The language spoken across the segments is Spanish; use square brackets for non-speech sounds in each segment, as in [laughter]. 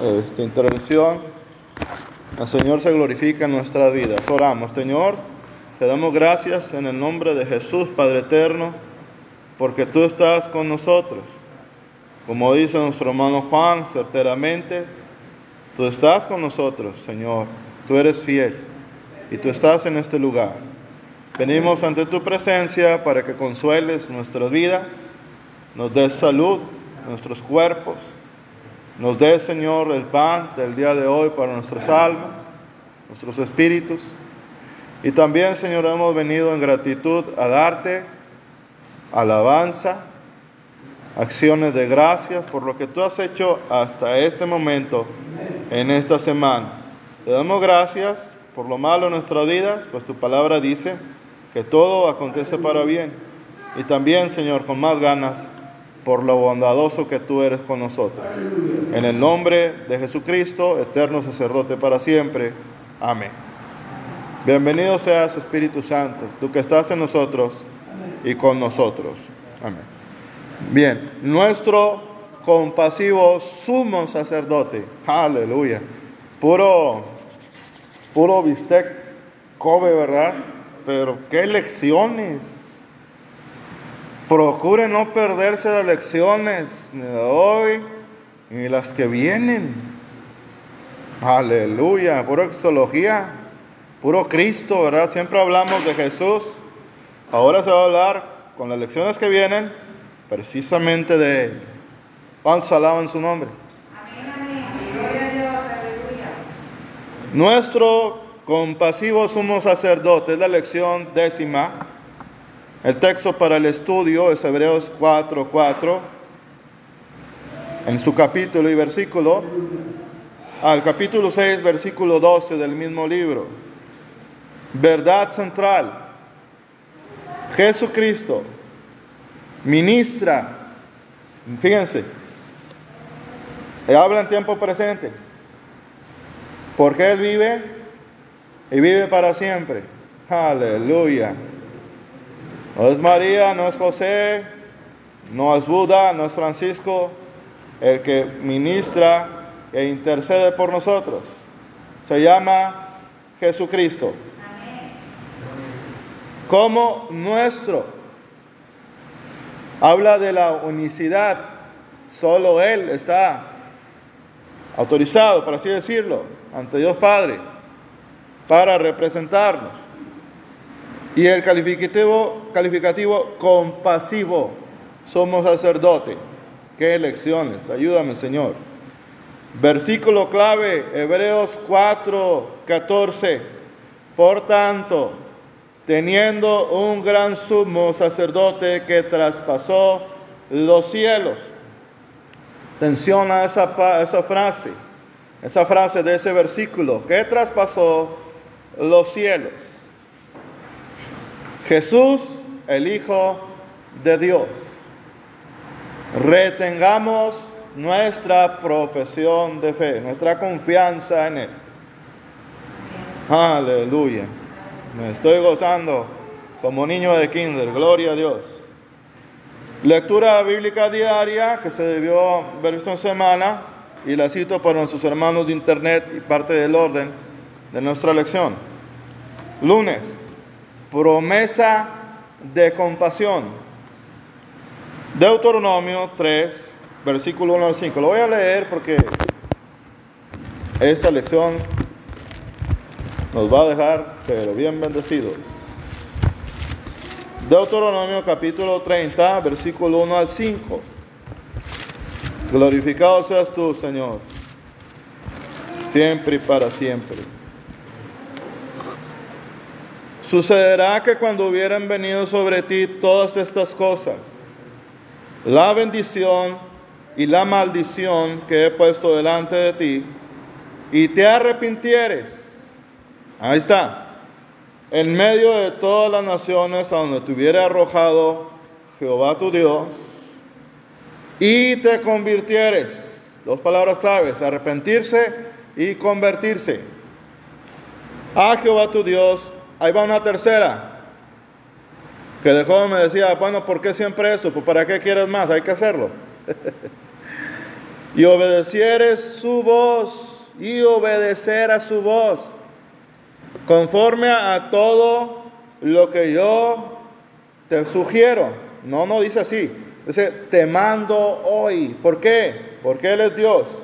esta intervención, el Señor se glorifica en nuestras vidas. Oramos, Señor, te damos gracias en el nombre de Jesús, Padre eterno, porque tú estás con nosotros. Como dice nuestro hermano Juan, certeramente, tú estás con nosotros, Señor. Tú eres fiel y tú estás en este lugar. Venimos ante tu presencia para que consueles nuestras vidas, nos des salud, nuestros cuerpos nos dé, Señor, el pan del día de hoy para nuestras almas, nuestros espíritus. Y también, Señor, hemos venido en gratitud a darte alabanza, acciones de gracias por lo que tú has hecho hasta este momento, en esta semana. Te damos gracias por lo malo en nuestras vidas, pues tu palabra dice que todo acontece para bien. Y también, Señor, con más ganas, por lo bondadoso que tú eres con nosotros. En el nombre de Jesucristo, eterno sacerdote para siempre. Amén. Bienvenido seas Espíritu Santo, tú que estás en nosotros y con nosotros. Amén. Bien, nuestro compasivo sumo sacerdote. Aleluya. Puro, puro bistec, Kobe, ¿verdad? Pero qué lecciones Procure no perderse las lecciones ni de hoy ni las que vienen. Aleluya, pura exología, puro Cristo, ¿verdad? Siempre hablamos de Jesús. Ahora se va a hablar con las lecciones que vienen precisamente de Él. ¿Cuántos alaban su nombre? Amén, amén. Gloria a Dios, aleluya. Nuestro compasivo sumo sacerdote es la lección décima el texto para el estudio es Hebreos 4:4, 4, en su capítulo y versículo, al capítulo 6, versículo 12 del mismo libro. Verdad central. Jesucristo ministra, fíjense, habla en tiempo presente, porque Él vive y vive para siempre. Aleluya. No es María, no es José, no es Buda, no es Francisco, el que ministra e intercede por nosotros. Se llama Jesucristo. Como nuestro. Habla de la unicidad. Solo Él está autorizado, por así decirlo, ante Dios Padre, para representarnos. Y el calificativo, compasivo, somos sacerdote. Qué elecciones, ayúdame Señor. Versículo clave, Hebreos 4, 14. Por tanto, teniendo un gran sumo sacerdote que traspasó los cielos. Atención a esa, esa frase, esa frase de ese versículo, que traspasó los cielos. Jesús, el Hijo de Dios. Retengamos nuestra profesión de fe, nuestra confianza en Él. Aleluya. Me estoy gozando como niño de kinder. Gloria a Dios. Lectura bíblica diaria que se debió ver esta semana y la cito para nuestros hermanos de internet y parte del orden de nuestra lección. Lunes, promesa de compasión. Deuteronomio 3, versículo 1 al 5. Lo voy a leer porque esta lección nos va a dejar, pero bien bendecidos. Deuteronomio capítulo 30, versículo 1 al 5. Glorificado seas tú, Señor, siempre y para siempre. Sucederá que cuando hubieran venido sobre ti todas estas cosas, la bendición y la maldición que he puesto delante de ti, y te arrepintieres, ahí está, en medio de todas las naciones a donde te hubiera arrojado Jehová tu Dios, y te convirtieres, dos palabras claves, arrepentirse y convertirse a Jehová tu Dios, Ahí va una tercera. Que de joven me decía, bueno, ¿por qué siempre esto? Pues ¿para qué quieres más? Hay que hacerlo. [laughs] y obedecieres su voz y obedecer a su voz, conforme a todo lo que yo te sugiero. No, no dice así. Dice, te mando hoy. ¿Por qué? Porque Él es Dios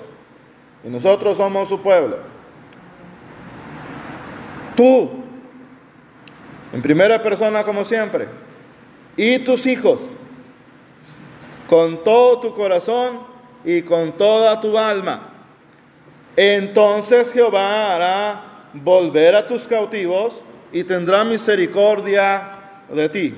y nosotros somos su pueblo. Tú, en primera persona como siempre, y tus hijos, con todo tu corazón y con toda tu alma. Entonces Jehová hará volver a tus cautivos y tendrá misericordia de ti.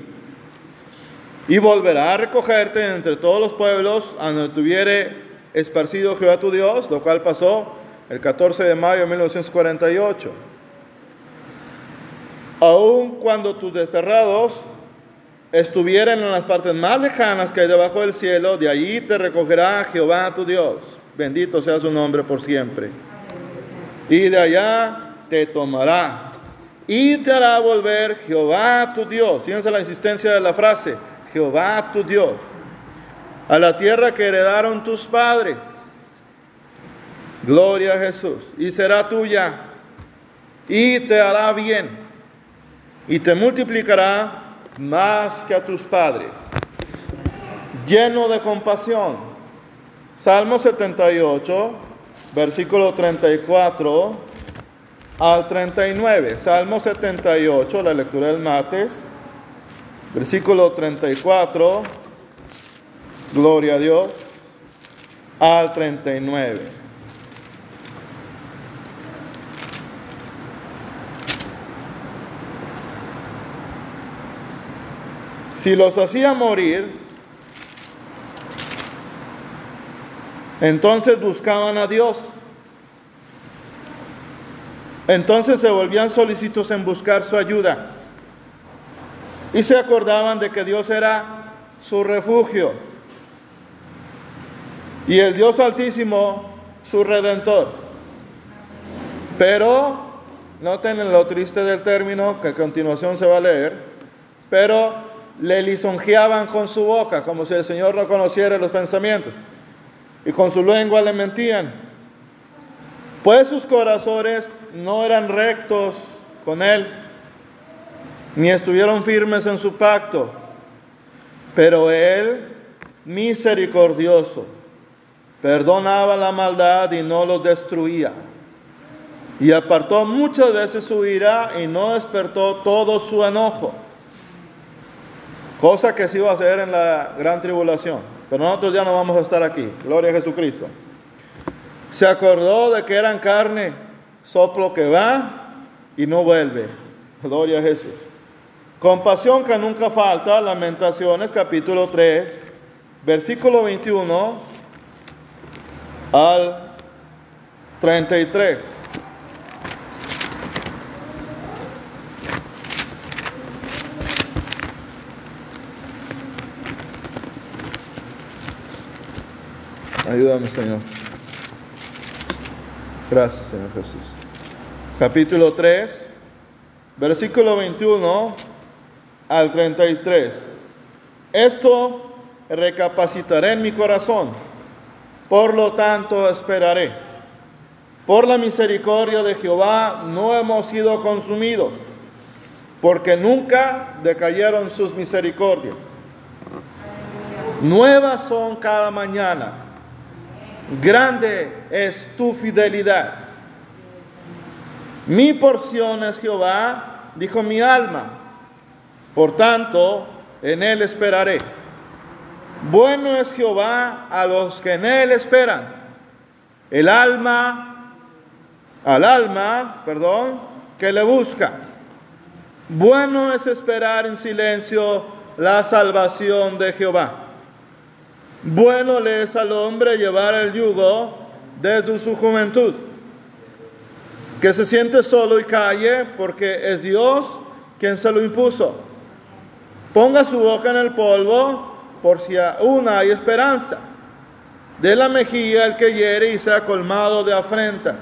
Y volverá a recogerte entre todos los pueblos a donde tuviere esparcido Jehová tu Dios, lo cual pasó el 14 de mayo de 1948. Aun cuando tus desterrados estuvieran en las partes más lejanas que hay debajo del cielo, de allí te recogerá Jehová tu Dios. Bendito sea su nombre por siempre. Y de allá te tomará y te hará volver Jehová tu Dios. Fíjense la insistencia de la frase, Jehová tu Dios, a la tierra que heredaron tus padres. Gloria a Jesús. Y será tuya y te hará bien y te multiplicará más que a tus padres, lleno de compasión. Salmo 78, versículo 34 al 39. Salmo 78, la lectura del martes, versículo 34, gloria a Dios, al 39. Si los hacía morir, entonces buscaban a Dios. Entonces se volvían solícitos en buscar su ayuda. Y se acordaban de que Dios era su refugio. Y el Dios altísimo su redentor. Pero, noten lo triste del término que a continuación se va a leer, pero le lisonjeaban con su boca, como si el Señor no conociera los pensamientos, y con su lengua le mentían. Pues sus corazones no eran rectos con Él, ni estuvieron firmes en su pacto, pero Él, misericordioso, perdonaba la maldad y no los destruía. Y apartó muchas veces su ira y no despertó todo su enojo Cosa que se iba a hacer en la gran tribulación. Pero nosotros ya no vamos a estar aquí. Gloria a Jesucristo. Se acordó de que eran carne, soplo que va y no vuelve. Gloria a Jesús. Compasión que nunca falta. Lamentaciones capítulo 3, versículo 21 al 33. Ayúdame, Señor. Gracias, Señor Jesús. Capítulo 3, versículo 21 al 33. Esto recapacitaré en mi corazón, por lo tanto esperaré. Por la misericordia de Jehová no hemos sido consumidos, porque nunca decayeron sus misericordias. Nuevas son cada mañana grande es tu fidelidad. Mi porción es Jehová, dijo mi alma. Por tanto, en él esperaré. Bueno es Jehová a los que en él esperan. El alma, al alma, perdón, que le busca. Bueno es esperar en silencio la salvación de Jehová. Bueno le es al hombre llevar el yugo desde su juventud, que se siente solo y calle porque es Dios quien se lo impuso. Ponga su boca en el polvo por si aún hay esperanza. De la mejilla el que hiere y sea colmado de afrentas.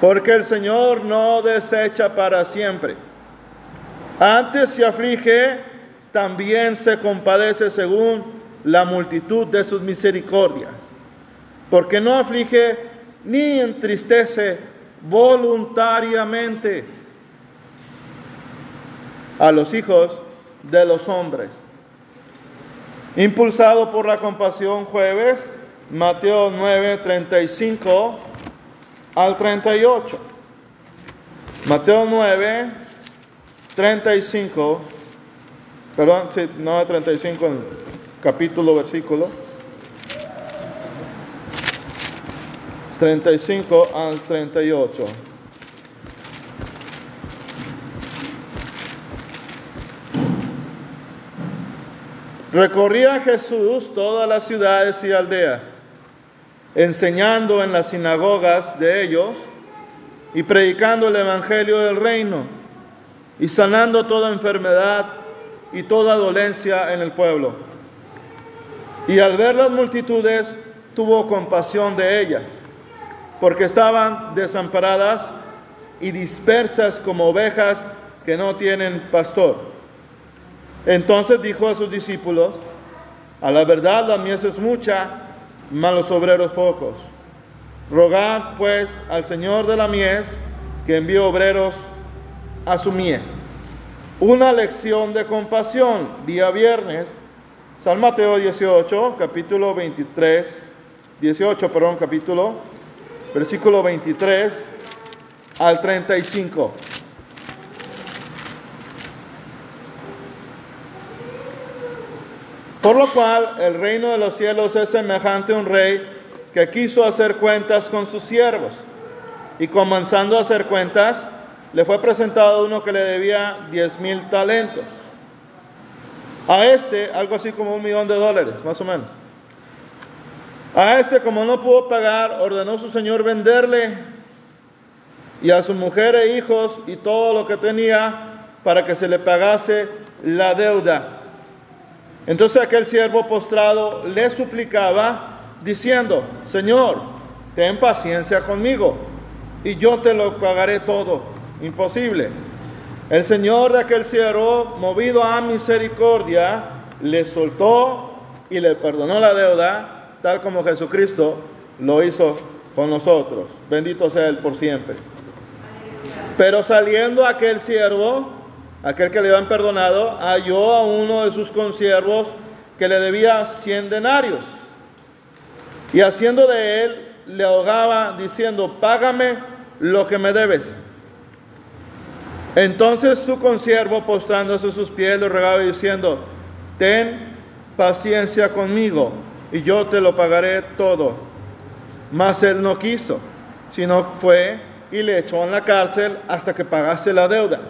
Porque el Señor no desecha para siempre. Antes se aflige también se compadece según la multitud de sus misericordias, porque no aflige ni entristece voluntariamente a los hijos de los hombres. Impulsado por la compasión jueves, Mateo 9, 35 al 38. Mateo 9, 35, perdón, sí, 9, 35 en capítulo, versículo. 35 al 38. Recorría Jesús todas las ciudades y aldeas, enseñando en las sinagogas de ellos y predicando el Evangelio del reino y sanando toda enfermedad y toda dolencia en el pueblo. Y al ver las multitudes, tuvo compasión de ellas, porque estaban desamparadas y dispersas como ovejas que no tienen pastor. Entonces dijo a sus discípulos, a la verdad la mies es mucha, mas los obreros pocos. Rogad pues al Señor de la mies que envíe obreros a su mies. Una lección de compasión, día viernes, San Mateo 18, capítulo 23, 18, perdón, capítulo, versículo 23 al 35. Por lo cual el reino de los cielos es semejante a un rey que quiso hacer cuentas con sus siervos. Y comenzando a hacer cuentas, le fue presentado uno que le debía diez mil talentos. A este, algo así como un millón de dólares, más o menos. A este, como no pudo pagar, ordenó su señor venderle y a su mujer e hijos y todo lo que tenía para que se le pagase la deuda. Entonces aquel siervo postrado le suplicaba diciendo, Señor, ten paciencia conmigo y yo te lo pagaré todo. Imposible. El Señor de aquel siervo, movido a misericordia, le soltó y le perdonó la deuda, tal como Jesucristo lo hizo con nosotros. Bendito sea Él por siempre. Pero saliendo aquel siervo, aquel que le habían perdonado, halló a uno de sus consiervos que le debía cien denarios. Y haciendo de él, le ahogaba diciendo, págame lo que me debes. Entonces su consiervo, postrándose a sus pies, le rogaba diciendo, ten paciencia conmigo y yo te lo pagaré todo. Mas él no quiso, sino fue y le echó en la cárcel hasta que pagase la deuda.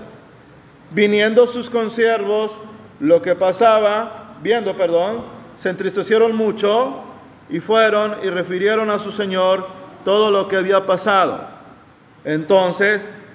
Viniendo sus consiervos, lo que pasaba, viendo, perdón, se entristecieron mucho y fueron y refirieron a su señor todo lo que había pasado. Entonces,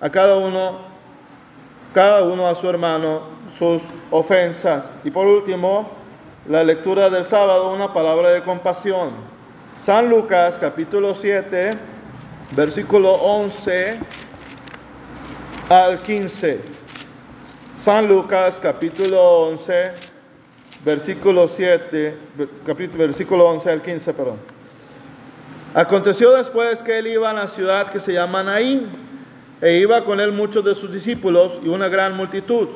a cada uno, cada uno a su hermano sus ofensas. Y por último, la lectura del sábado, una palabra de compasión. San Lucas capítulo 7, versículo 11 al 15. San Lucas capítulo 11, versículo 7, capítulo, versículo 11 al 15, perdón. Aconteció después que él iba a la ciudad que se llama Naín, e iba con él muchos de sus discípulos y una gran multitud.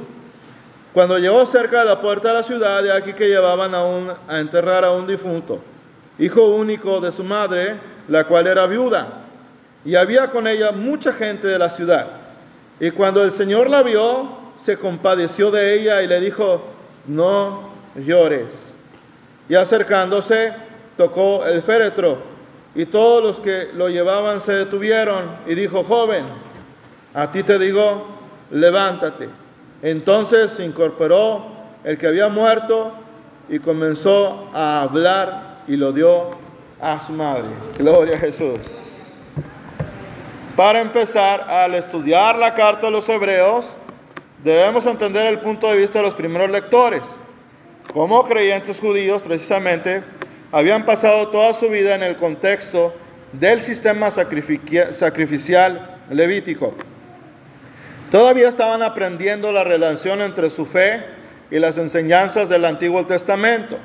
Cuando llegó cerca de la puerta de la ciudad, de aquí que llevaban a, un, a enterrar a un difunto, hijo único de su madre, la cual era viuda, y había con ella mucha gente de la ciudad. Y cuando el Señor la vio, se compadeció de ella y le dijo, no llores. Y acercándose, tocó el féretro y todos los que lo llevaban se detuvieron y dijo, joven, a ti te digo, levántate. Entonces se incorporó el que había muerto y comenzó a hablar y lo dio a su madre. Gloria a Jesús. Para empezar, al estudiar la carta de los hebreos, debemos entender el punto de vista de los primeros lectores. Como creyentes judíos, precisamente, habían pasado toda su vida en el contexto del sistema sacrificial levítico. Todavía estaban aprendiendo la relación entre su fe y las enseñanzas del Antiguo Testamento.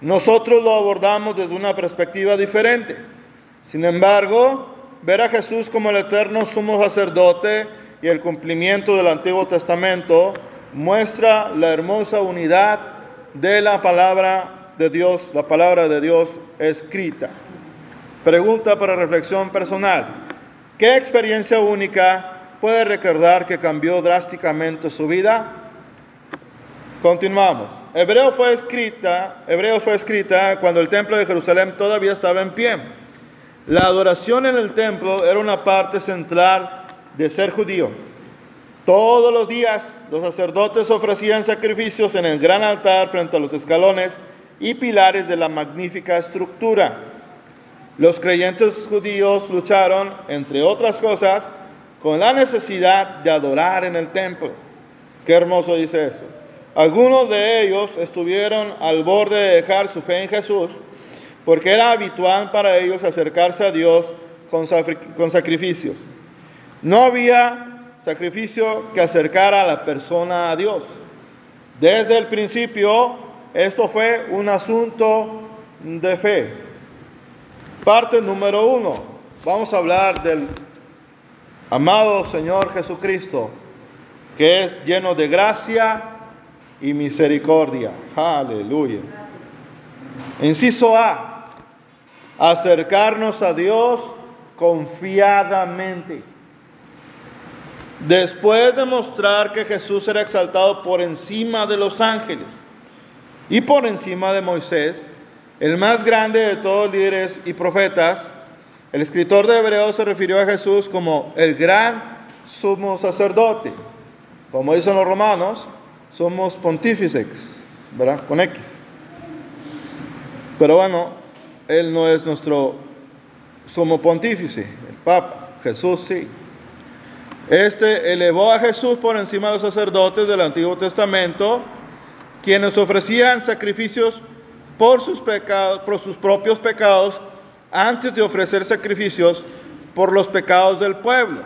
Nosotros lo abordamos desde una perspectiva diferente. Sin embargo, ver a Jesús como el eterno sumo sacerdote y el cumplimiento del Antiguo Testamento muestra la hermosa unidad de la palabra de Dios, la palabra de Dios escrita. Pregunta para reflexión personal. ¿Qué experiencia única puede recordar que cambió drásticamente su vida? Continuamos. Hebreo fue escrita, Hebreo fue escrita cuando el templo de Jerusalén todavía estaba en pie. La adoración en el templo era una parte central de ser judío. Todos los días los sacerdotes ofrecían sacrificios en el gran altar frente a los escalones y pilares de la magnífica estructura. Los creyentes judíos lucharon, entre otras cosas, con la necesidad de adorar en el templo. Qué hermoso dice eso. Algunos de ellos estuvieron al borde de dejar su fe en Jesús porque era habitual para ellos acercarse a Dios con, sacrificios. No había sacrificio que acercara a la persona a Dios. Desde el principio, esto fue un asunto de fe. Parte número uno. Vamos a hablar del amado Señor Jesucristo, que es lleno de gracia y misericordia. Aleluya. Inciso A, acercarnos a Dios confiadamente. Después de mostrar que Jesús era exaltado por encima de los ángeles y por encima de Moisés, el más grande de todos líderes y profetas, el escritor de Hebreos se refirió a Jesús como el gran sumo sacerdote. Como dicen los romanos, somos pontífices, ¿verdad? Con X. Pero bueno, Él no es nuestro sumo pontífice, el Papa, Jesús sí. Este elevó a Jesús por encima de los sacerdotes del Antiguo Testamento, quienes ofrecían sacrificios por sus pecados, por sus propios pecados, antes de ofrecer sacrificios por los pecados del pueblo.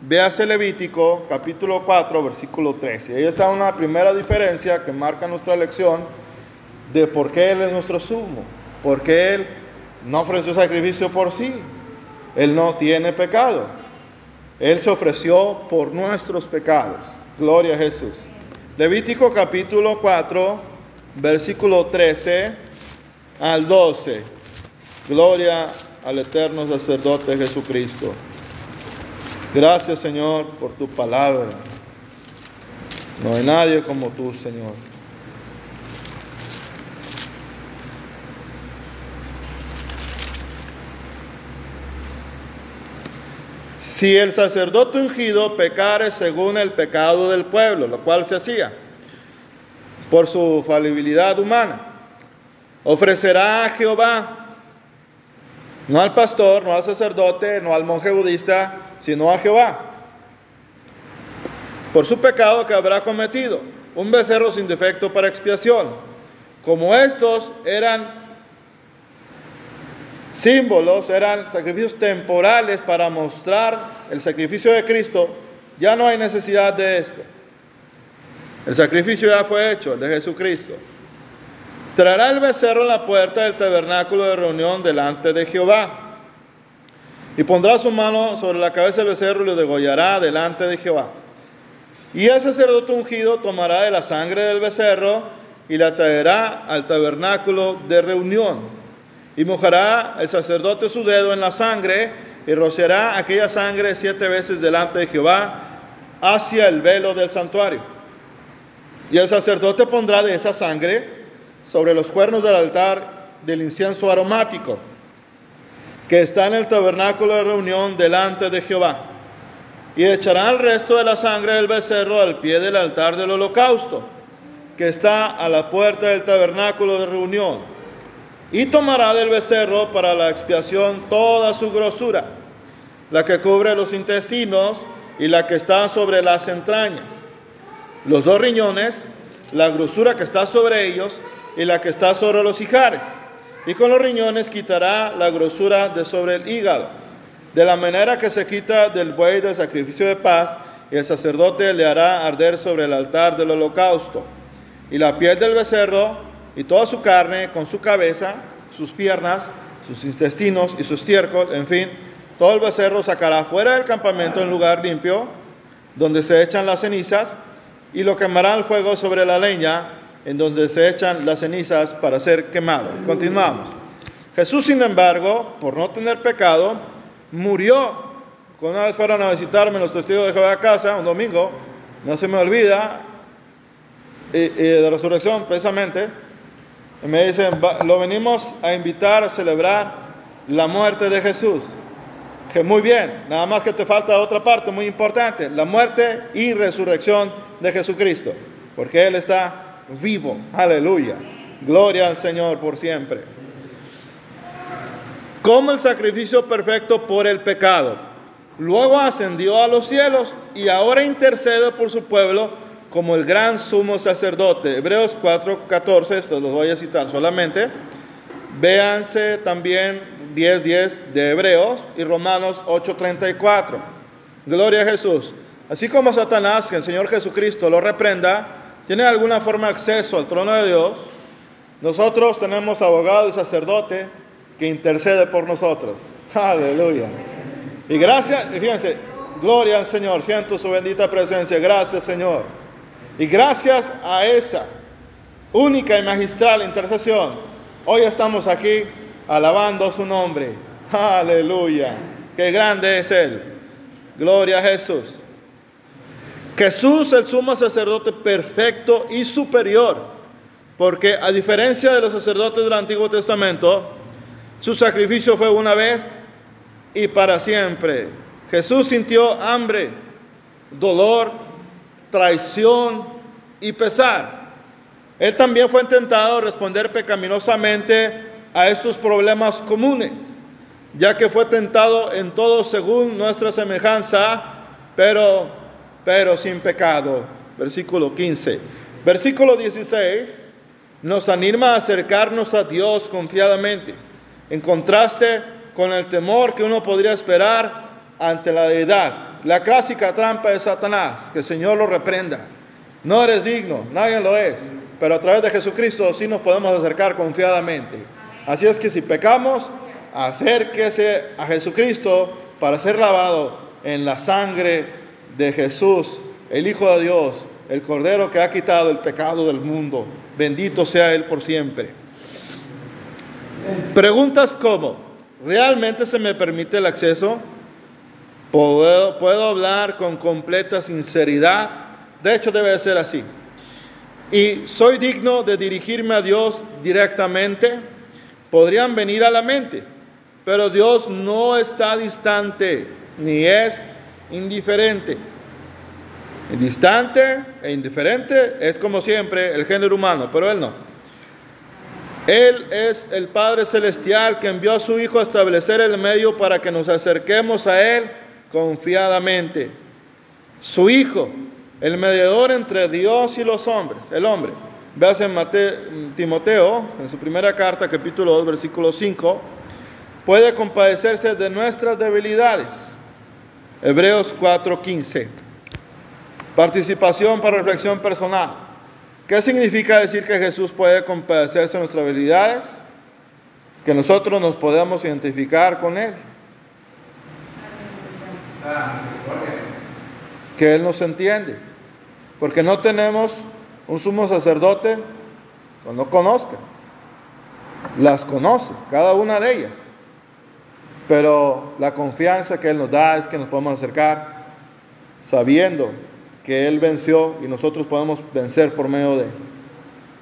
Véase Levítico capítulo 4, versículo 13. Ahí está una primera diferencia que marca nuestra lección de por qué Él es nuestro sumo. Porque Él no ofreció sacrificio por sí. Él no tiene pecado. Él se ofreció por nuestros pecados. Gloria a Jesús. Levítico capítulo 4, versículo 13 al 12. Gloria al eterno sacerdote Jesucristo. Gracias Señor por tu palabra. No hay nadie como tú, Señor. Si el sacerdote ungido pecare según el pecado del pueblo, lo cual se hacía por su falibilidad humana, ofrecerá a Jehová, no al pastor, no al sacerdote, no al monje budista, sino a Jehová, por su pecado que habrá cometido, un becerro sin defecto para expiación. Como estos eran símbolos, eran sacrificios temporales para mostrar el sacrificio de Cristo, ya no hay necesidad de esto. El sacrificio ya fue hecho, el de Jesucristo. Traerá el becerro en la puerta del tabernáculo de reunión delante de Jehová y pondrá su mano sobre la cabeza del becerro y lo degollará delante de Jehová. Y el sacerdote ungido tomará de la sangre del becerro y la traerá al tabernáculo de reunión. Y mojará el sacerdote su dedo en la sangre y rociará aquella sangre siete veces delante de Jehová hacia el velo del santuario. Y el sacerdote pondrá de esa sangre sobre los cuernos del altar del incienso aromático que está en el tabernáculo de reunión delante de Jehová. Y echarán el resto de la sangre del becerro al pie del altar del holocausto. que está a la puerta del tabernáculo de reunión, y tomará del becerro para la expiación toda su grosura, la que cubre los intestinos y la que está sobre las entrañas, los dos riñones, la grosura que está sobre ellos y la que está sobre los hijares. Y con los riñones quitará la grosura de sobre el hígado, de la manera que se quita del buey del sacrificio de paz, y el sacerdote le hará arder sobre el altar del holocausto. Y la piel del becerro y toda su carne, con su cabeza, sus piernas, sus intestinos y sus estiércol, en fin, todo el becerro sacará fuera del campamento en lugar limpio, donde se echan las cenizas, y lo quemará al fuego sobre la leña, en donde se echan las cenizas para ser quemado. Continuamos. Jesús, sin embargo, por no tener pecado, murió. Cuando una vez fueron a visitarme los testigos de Jehová a casa, un domingo, no se me olvida, y, y de resurrección precisamente, y me dicen, lo venimos a invitar a celebrar la muerte de Jesús. Que muy bien, nada más que te falta otra parte muy importante, la muerte y resurrección de Jesucristo, porque Él está vivo, aleluya, gloria al Señor por siempre. Como el sacrificio perfecto por el pecado, luego ascendió a los cielos y ahora intercede por su pueblo como el gran sumo sacerdote. Hebreos 4:14, esto los voy a citar solamente. Véanse también 10:10 de Hebreos y Romanos 8:34. Gloria a Jesús. Así como Satanás, que el Señor Jesucristo lo reprenda, tiene alguna forma de acceso al trono de Dios, nosotros tenemos abogado y sacerdote que intercede por nosotros. Aleluya. Y gracias, fíjense, gloria al Señor, siento su bendita presencia, gracias Señor. Y gracias a esa única y magistral intercesión, hoy estamos aquí alabando su nombre. Aleluya. Qué grande es Él. Gloria a Jesús. Jesús, el sumo sacerdote perfecto y superior, porque a diferencia de los sacerdotes del Antiguo Testamento, su sacrificio fue una vez y para siempre. Jesús sintió hambre, dolor, traición y pesar. Él también fue intentado a responder pecaminosamente a estos problemas comunes, ya que fue tentado en todo según nuestra semejanza, pero, pero sin pecado. Versículo 15. Versículo 16 nos anima a acercarnos a Dios confiadamente, en contraste con el temor que uno podría esperar ante la deidad. La clásica trampa de Satanás, que el Señor lo reprenda. No eres digno, nadie lo es, pero a través de Jesucristo sí nos podemos acercar confiadamente. Así es que si pecamos, acérquese a Jesucristo para ser lavado en la sangre de Jesús, el Hijo de Dios, el Cordero que ha quitado el pecado del mundo. Bendito sea Él por siempre. Preguntas como, ¿realmente se me permite el acceso? ¿Puedo, ¿Puedo hablar con completa sinceridad? De hecho debe de ser así. ¿Y soy digno de dirigirme a Dios directamente? Podrían venir a la mente, pero Dios no está distante ni es indiferente. Distante e indiferente es como siempre el género humano, pero Él no. Él es el Padre Celestial que envió a su Hijo a establecer el medio para que nos acerquemos a Él confiadamente. Su Hijo, el mediador entre Dios y los hombres, el hombre. Veas en Timoteo, en su primera carta, capítulo 2, versículo 5, puede compadecerse de nuestras debilidades. Hebreos 4:15. Participación para reflexión personal. ¿Qué significa decir que Jesús puede compadecerse de nuestras debilidades? Que nosotros nos podemos identificar con Él. Que Él nos entiende. Porque no tenemos un sumo sacerdote que no conozca. Las conoce, cada una de ellas. Pero la confianza que Él nos da es que nos podemos acercar sabiendo que Él venció y nosotros podemos vencer por medio de Él.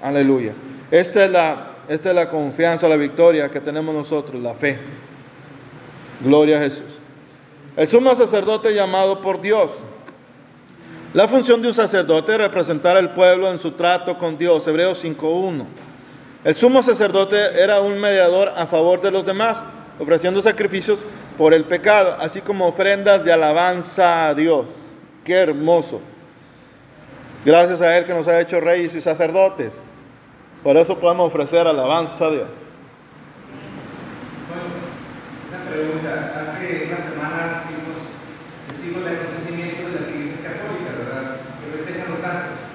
Aleluya. Esta es la, esta es la confianza, la victoria que tenemos nosotros, la fe. Gloria a Jesús. El sumo sacerdote llamado por Dios. La función de un sacerdote es representar al pueblo en su trato con Dios, Hebreos 5.1. El sumo sacerdote era un mediador a favor de los demás, ofreciendo sacrificios por el pecado, así como ofrendas de alabanza a Dios. Qué hermoso. Gracias a Él que nos ha hecho reyes y sacerdotes. Por eso podemos ofrecer alabanza a Dios. Bueno, una pregunta. Hace unas semanas fuimos testigos de acontecimientos de las iglesias católicas, ¿verdad? Que festejan los santos.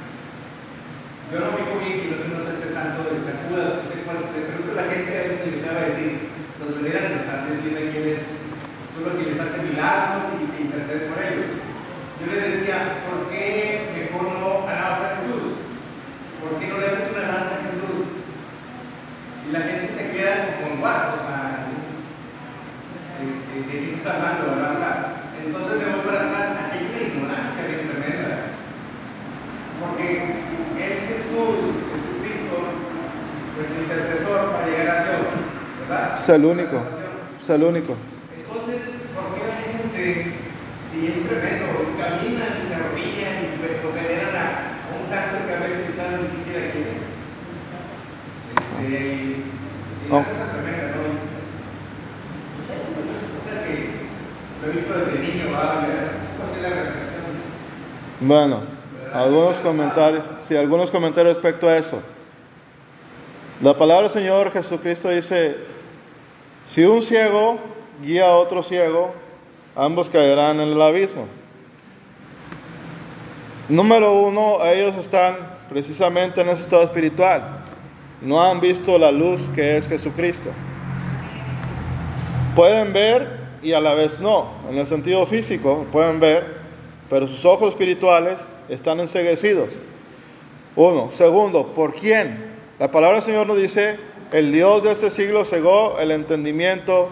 Yo no me bien que no sé ese santo de Sacuda, ese cual se pregunto a la gente a veces me a decir, los veneran los santos, dime quiénes son los que les hacen milagros y que interceden por ellos. Yo les decía, ¿por qué mejor no alabas a Jesús? ¿Por qué no le haces una danza a Jesús? Y la gente se queda con guapo, o sea, ¿de, qué estás hablando, verdad? O sea, entonces me voy para atrás, aquí hay una ignorancia bien tremenda. Porque es Jesús, Jesucristo, nuestro intercesor para llegar a Dios, ¿verdad? Es el único, es el único. Entonces, ¿por qué la gente, y es tremendo, caminan y se arrodillan y veneran a un santo que a veces no saben ni siquiera quién es? Este, y cosa tremenda, ¿no? O sea, o sea que Bueno, algunos comentarios, sí, algunos comentarios respecto a eso. La palabra del Señor Jesucristo dice, si un ciego guía a otro ciego, ambos caerán en el abismo. Número uno, ellos están precisamente en ese estado espiritual no han visto la luz que es Jesucristo. Pueden ver y a la vez no, en el sentido físico pueden ver, pero sus ojos espirituales están enseguecidos. Uno. Segundo, ¿por quién? La palabra del Señor nos dice, el Dios de este siglo cegó el entendimiento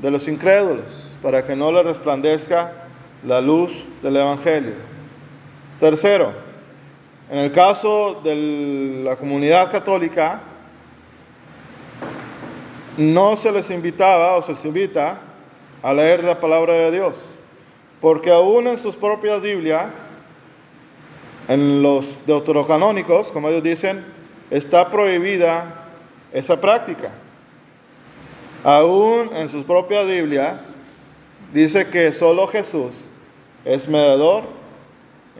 de los incrédulos para que no le resplandezca la luz del Evangelio. Tercero, en el caso de la comunidad católica, no se les invitaba o se les invita a leer la palabra de Dios, porque aún en sus propias Biblias, en los deuterocanónicos, como ellos dicen, está prohibida esa práctica. Aún en sus propias Biblias dice que solo Jesús es mediador,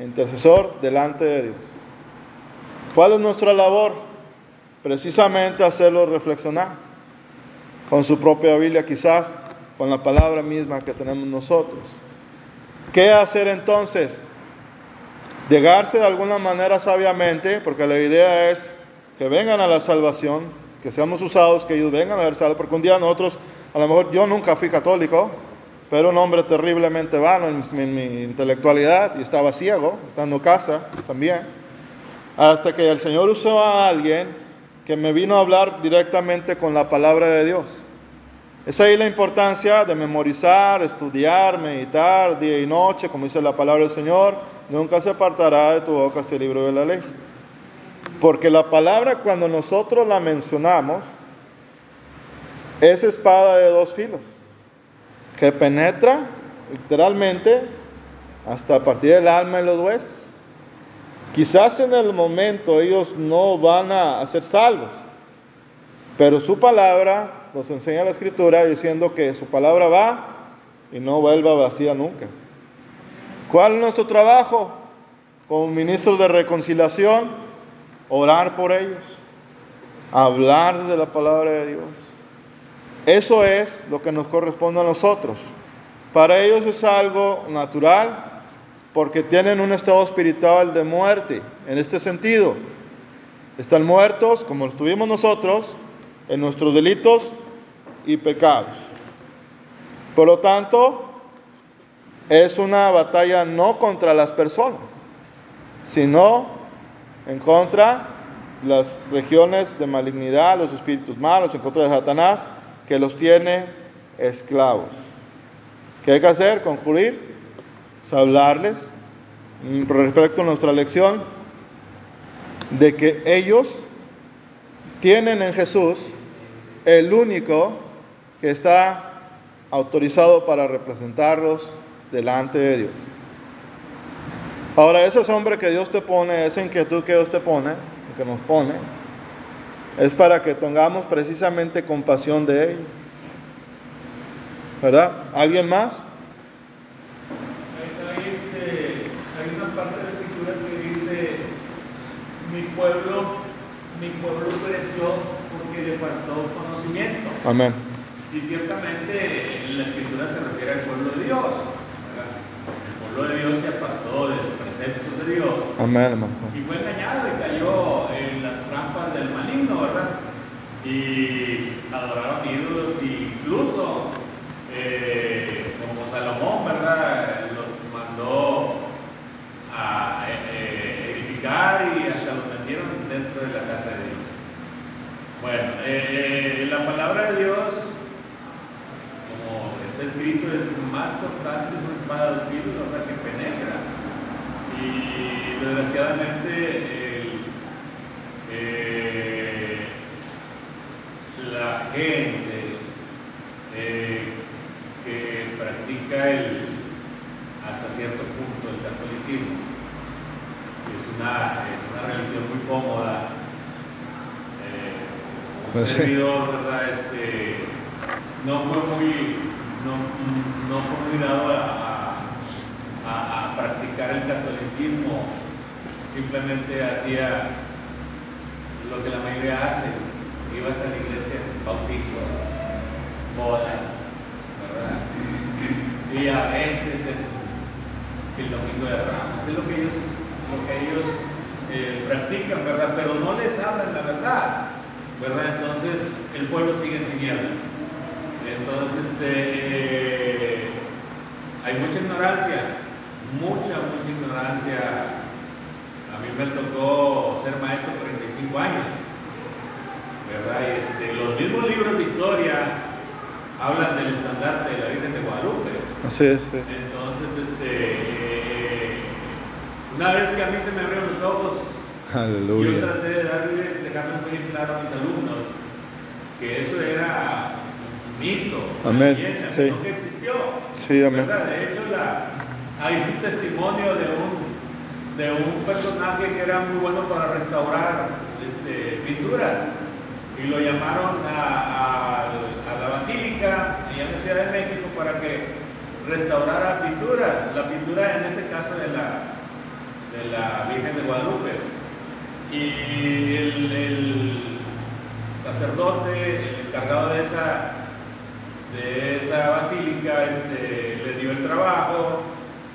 intercesor delante de Dios. ¿Cuál es nuestra labor? Precisamente hacerlo reflexionar con su propia Biblia quizás, con la palabra misma que tenemos nosotros. ¿Qué hacer entonces? Llegarse de alguna manera sabiamente, porque la idea es que vengan a la salvación, que seamos usados, que ellos vengan a ver salvo, porque un día nosotros, a lo mejor yo nunca fui católico, pero un hombre terriblemente vano en, en mi intelectualidad y estaba ciego, estando en casa también hasta que el Señor usó a alguien que me vino a hablar directamente con la palabra de Dios. Es ahí la importancia de memorizar, estudiar, meditar día y noche, como dice la palabra del Señor. Nunca se apartará de tu boca este libro de la ley. Porque la palabra cuando nosotros la mencionamos es espada de dos filos, que penetra literalmente hasta partir del alma y los huesos. Quizás en el momento ellos no van a ser salvos, pero su palabra nos enseña la escritura diciendo que su palabra va y no vuelva vacía nunca. ¿Cuál es nuestro trabajo como ministros de reconciliación? Orar por ellos, hablar de la palabra de Dios. Eso es lo que nos corresponde a nosotros. Para ellos es algo natural, porque tienen un estado espiritual de muerte. En este sentido, están muertos, como estuvimos nosotros, en nuestros delitos y pecados. Por lo tanto, es una batalla no contra las personas, sino en contra de las regiones de malignidad, los espíritus malos, en contra de Satanás, que los tiene esclavos. ¿Qué hay que hacer? Concluir hablarles mm, respecto a nuestra lección de que ellos tienen en Jesús el único que está autorizado para representarlos delante de Dios. Ahora, ese sombra que Dios te pone, esa inquietud que Dios te pone, que nos pone, es para que tengamos precisamente compasión de ellos. ¿Verdad? ¿Alguien más? Hay, este, hay una parte de la escritura que dice, mi pueblo, mi pueblo pereció porque le faltó conocimiento. Amén. Y ciertamente la escritura se refiere al pueblo de Dios. ¿verdad? El pueblo de Dios se apartó de los preceptos de Dios Amén, hermano. y fue engañado y cayó en las trampas del maligno, ¿verdad? Y adoraron ídolos e incluso eh, como Salomón, ¿verdad? Los mandó a eh, edificar y hasta los metieron dentro de la casa de Dios. Bueno, eh, la palabra de Dios, escrito, es más cortante, es espada de filo, ¿verdad? Que penetra. Y desgraciadamente el- eh, la gente eh, que practica el, hasta cierto punto el catolicismo, que es una, es una religión muy cómoda, eh, un Pues sí. servidor, ¿verdad? Este, no fue muy, no, no fue a, a- practicar el catolicismo, simplemente hacía lo que la mayoría hace, ibas a la iglesia, bautizo, bodas, ¿verdad? Y a veces el, el domingo de ramos, es lo que ellos, lo que ellos eh, practican, ¿verdad? Pero no les hablan la verdad, ¿verdad? Entonces el pueblo sigue en tinieblas. Entonces, este, eh, hay mucha ignorancia, mucha, mucha ignorancia. A mí me tocó ser maestro 45 años, ¿verdad? Y este, los mismos libros de historia hablan del estandarte de la Virgen de Guadalupe. Así es, sí. Entonces, este, eh, una vez que a mí se me abrieron los ojos, yo Aleluya. traté de darles, dejarles muy claro a mis alumnos que eso era mito, Amén, leyenda, sí. que existió. Sí, amén. De hecho, la- hay un testimonio de un, de un personaje que era muy bueno para restaurar este, pinturas y lo llamaron a, a- a la basílica allá en la Ciudad de México para que restaurara pinturas, la pintura en ese caso de la, de la Virgen de Guadalupe. Y el, el sacerdote, el encargado de esa, de esa basílica, este, le dio el trabajo.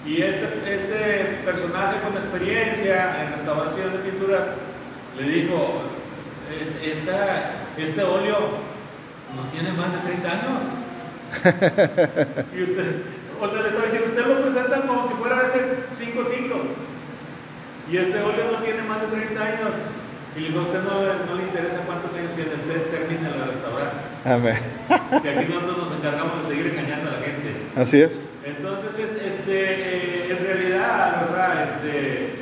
Y este, este personaje con experiencia en restauración de pinturas le dijo, "Es- esta, este óleo no tiene más de 30 años. [laughs] y usted, o sea, le estaba diciendo, usted lo presenta como si fuera hace 5 siglos. Y este óleo no tiene más de 30 años. Y le digo, a usted no, le- no le interesa cuántos años tiene, usted termina de restaurar. Amén. [laughs] Que aquí nosotros nos encargamos de seguir engañando a la gente. Así es. Entonces, es- este, eh, en realidad, ¿verdad? Este,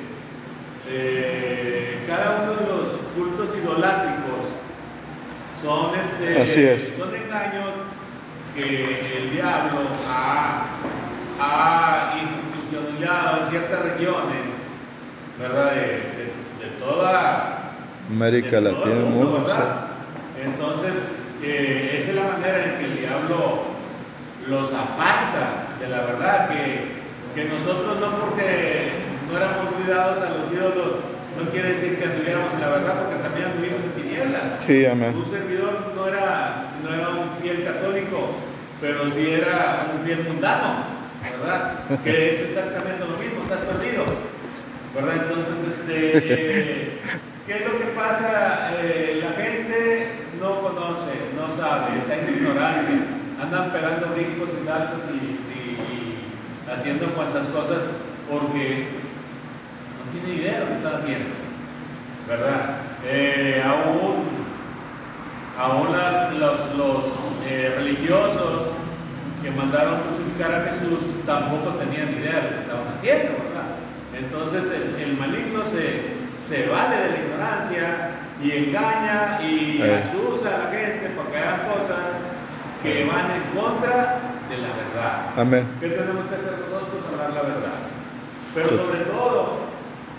eh, cada uno de los cultos idolátricos son, este, Así es. son engaños que el diablo ha, ha institucionalizado en ciertas regiones, ¿verdad? De, de- de toda América de Latina, el el mundo, mundo. ¿verdad? Entonces, eh, esa es la manera en que el diablo los aparta de la verdad, que, que nosotros no porque no éramos cuidados a los ídolos, no quiere decir que anduviéramos en la verdad, porque también anduvimos en tinieblas. Sí, amén. Un servidor no era, no era un fiel católico, pero sí era un fiel mundano, ¿verdad? [laughs] que es exactamente lo mismo, estás perdido. ¿Verdad? Entonces, este, [laughs] ¿qué es lo que pasa? Eh, la gente no conoce, no sabe, está en ignorancia, andan pegando brincos y saltos y, haciendo cuantas cosas porque no tiene idea de lo que están haciendo. ¿Verdad? Eh, aún aún los, los, eh, religiosos que mandaron crucificar a Jesús tampoco tenían idea de lo que estaban haciendo, ¿verdad? Entonces el, el maligno se, se vale de la ignorancia y engaña y asusa a la gente para que hagan cosas que van en contra de la verdad. Amén. ¿Qué tenemos que hacer nosotros? Hablar la verdad. Pero sobre todo,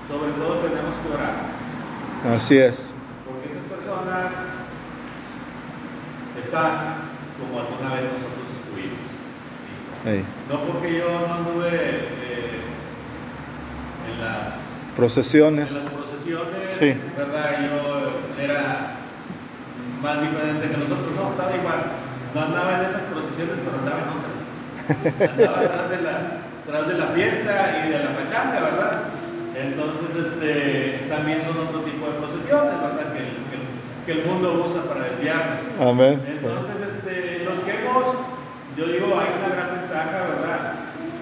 sobre todo tenemos que orar. Así es. Porque esas personas están como alguna vez nosotros estuvimos. No porque yo no anduve eh, en las en las Sí. ¿verdad? Yo era más diferente que nosotros, no, estaba igual. No andaba en esas procesiones, pero andaba en otras. Andaba [laughs] atrás de la, de la fiesta y de la pachanga, ¿verdad? Entonces, este, también son otro tipo de procesiones, ¿verdad? Que, el- que que el mundo usa para desviarnos. Amén. Entonces, este, los que hemos, yo digo, hay una gran ventaja, ¿verdad?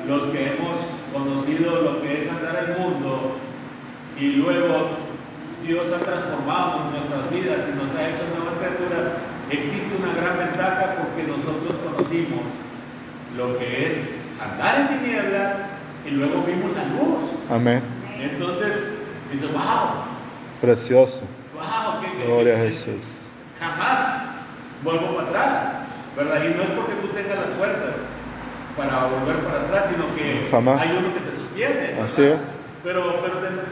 Los que hemos conocido lo que es andar el mundo y luego Dios ha transformado nuestras vidas y nos ha hecho nuevas criaturas, existe una gran ventaja porque nosotros conocimos lo que es andar en tinieblas y luego vimos la luz. Amén. Entonces, dice, wow, Precioso. wow, qué, qué- Gloria a Jesús. jamás vuelvo para atrás, ¿verdad? Y no es porque tú tengas las fuerzas para volver para atrás, sino que Jamás. hay uno que te sostiene. ¿verdad? Así es. Pero,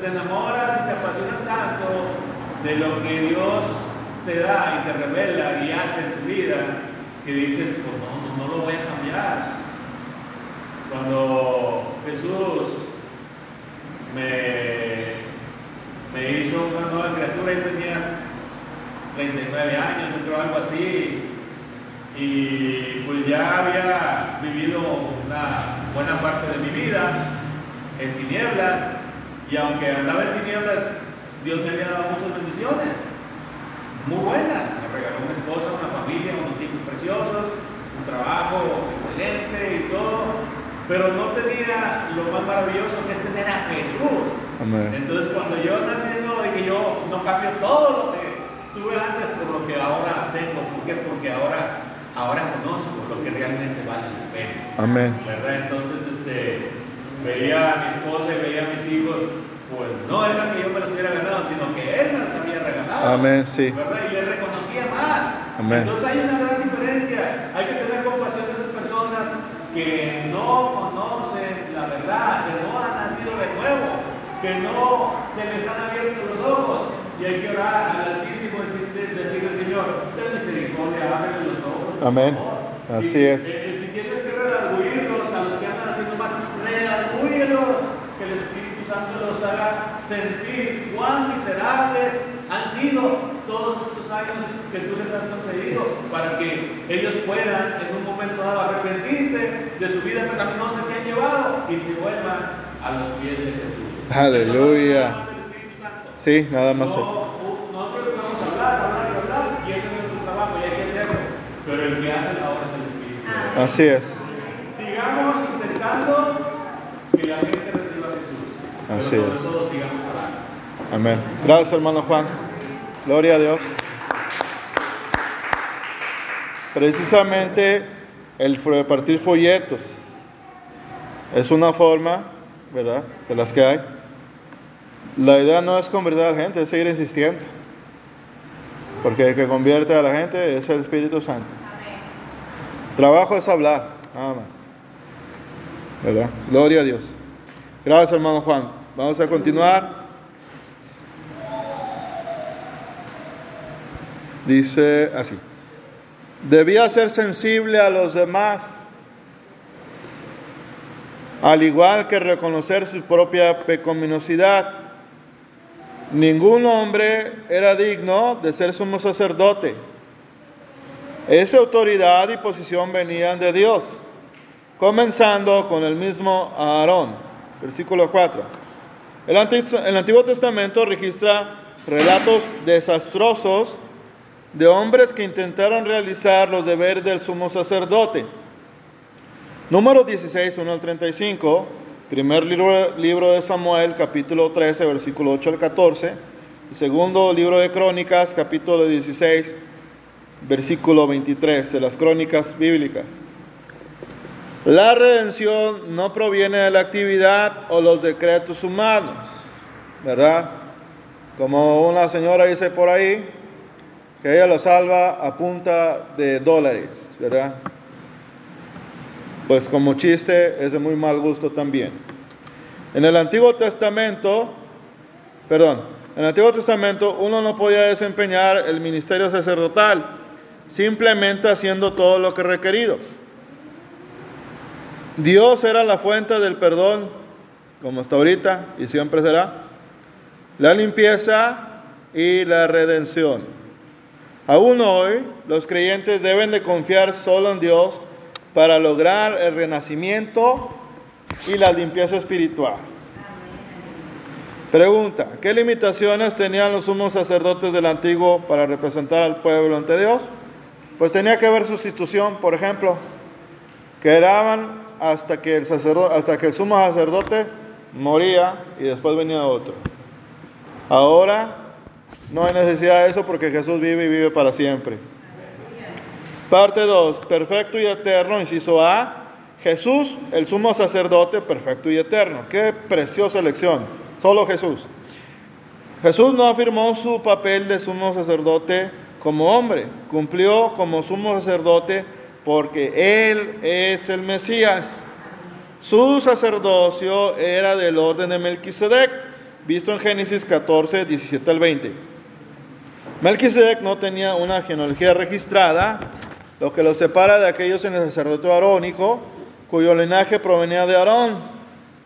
te, enamoras y te apasionas tanto de lo que Dios te da y te revela y hace en tu vida que dices, pues no, no lo voy a cambiar. Cuando Jesús me, me hizo una nueva criatura y tenía 39 años, yo creo algo así, y pues ya había vivido una buena parte de mi vida en tinieblas, y aunque andaba en tinieblas, Dios me había dado muchas bendiciones, muy buenas, me regaló una esposa, una familia, unos hijos preciosos, un trabajo excelente y todo, pero no tenía lo más maravilloso que es tener a Jesús. Amén. Entonces cuando yo naciendo dije yo no cambio todo lo que tuve antes por lo que ahora tengo. ¿Por qué? Porque ahora, ahora conozco lo que realmente vale la pena. Amén. ¿Verdad? Entonces este, veía a mi esposa y veía a mis hijos, pues no era que yo me los hubiera ganado, sino que él me los había regalado. Amén, sí. ¿Verdad? Y le reconocía más. Amén. Entonces hay una gran diferencia. Hay que tener compasión de esas personas que no conocen la verdad, que no han nacido de nuevo, que no se les han abierto los ojos. Y hay que orar al Altísimo y decirle, Señor, ten misericordia, ábrele los ojos. Amén. favor". Así Y, es si tienes que redarguirlos a los que andan haciendo mal, redargúyelos, que el Espíritu Santo los haga sentir cuán miserables han sido todos estos años que tú les has concedido para que ellos puedan en un momento dado arrepentirse de su vida pecaminosa que han llevado y se vuelvan a los pies de Jesús. Aleluya. No. Sí, nada más. No, nosotros podemos hablar, hablar y hablar, y ese es nuestro trabajo y hay que hacerlo. Pero el que hace la obra es el Espíritu. Así es. Sigamos intentando que la gente reciba a Jesús. Pero Así es. Amén. Gracias, hermano Juan. Gloria a Dios. Precisamente el repartir folletos es una forma, ¿verdad? De las que hay. La idea no es convertir a la gente, es seguir insistiendo. Porque el que convierte a la gente es el Espíritu Santo. Trabajo es hablar, nada más. ¿Verdad? Gloria a Dios. Gracias, hermano Juan. Vamos a continuar. Dice así. Debía ser sensible a los demás, al igual que reconocer su propia pecaminosidad. Ningún hombre era digno de ser sumo sacerdote. Esa autoridad y posición venían de Dios, comenzando con el mismo Aarón. Versículo 4. El, el Antiguo Testamento registra relatos desastrosos de hombres que intentaron realizar los deberes del sumo sacerdote. Número 16, 1 al 35, primer libro, libro de Samuel, capítulo 13, versículo 8 al 14, y segundo libro de Crónicas, capítulo 16, versículo 23 de las crónicas bíblicas. La redención no proviene de la actividad o los decretos humanos, ¿verdad? Como una señora dice por ahí, que ella lo salva a punta de dólares, ¿verdad? Pues como chiste es de muy mal gusto también. En el Antiguo Testamento, perdón, en el Antiguo Testamento uno no podía desempeñar el ministerio sacerdotal simplemente haciendo todo lo que requerido. Dios era la fuente del perdón, como hasta ahorita y siempre será, la limpieza y la redención. Aún hoy los creyentes deben de confiar solo en Dios para lograr el renacimiento y la limpieza espiritual. Pregunta, ¿qué limitaciones tenían los sumos sacerdotes del antiguo para representar al pueblo ante Dios? Pues tenía que haber sustitución, por ejemplo, que hasta que el sacerdote, hasta que el sumo sacerdote moría y después venía otro. Ahora no hay necesidad de eso porque Jesús vive y vive para siempre. Parte 2, perfecto y eterno, inciso A, Jesús, el sumo sacerdote, perfecto y eterno. Qué preciosa lección, solo Jesús. Jesús no afirmó su papel de sumo sacerdote como hombre, cumplió como sumo sacerdote porque Él es el Mesías. Su sacerdocio era del orden de Melquisedec, visto en Génesis 14, 17 al 20. Melquisedec no tenía una genealogía registrada, lo que lo separa de aquellos en el sacerdocio arónico, cuyo linaje provenía de Aarón.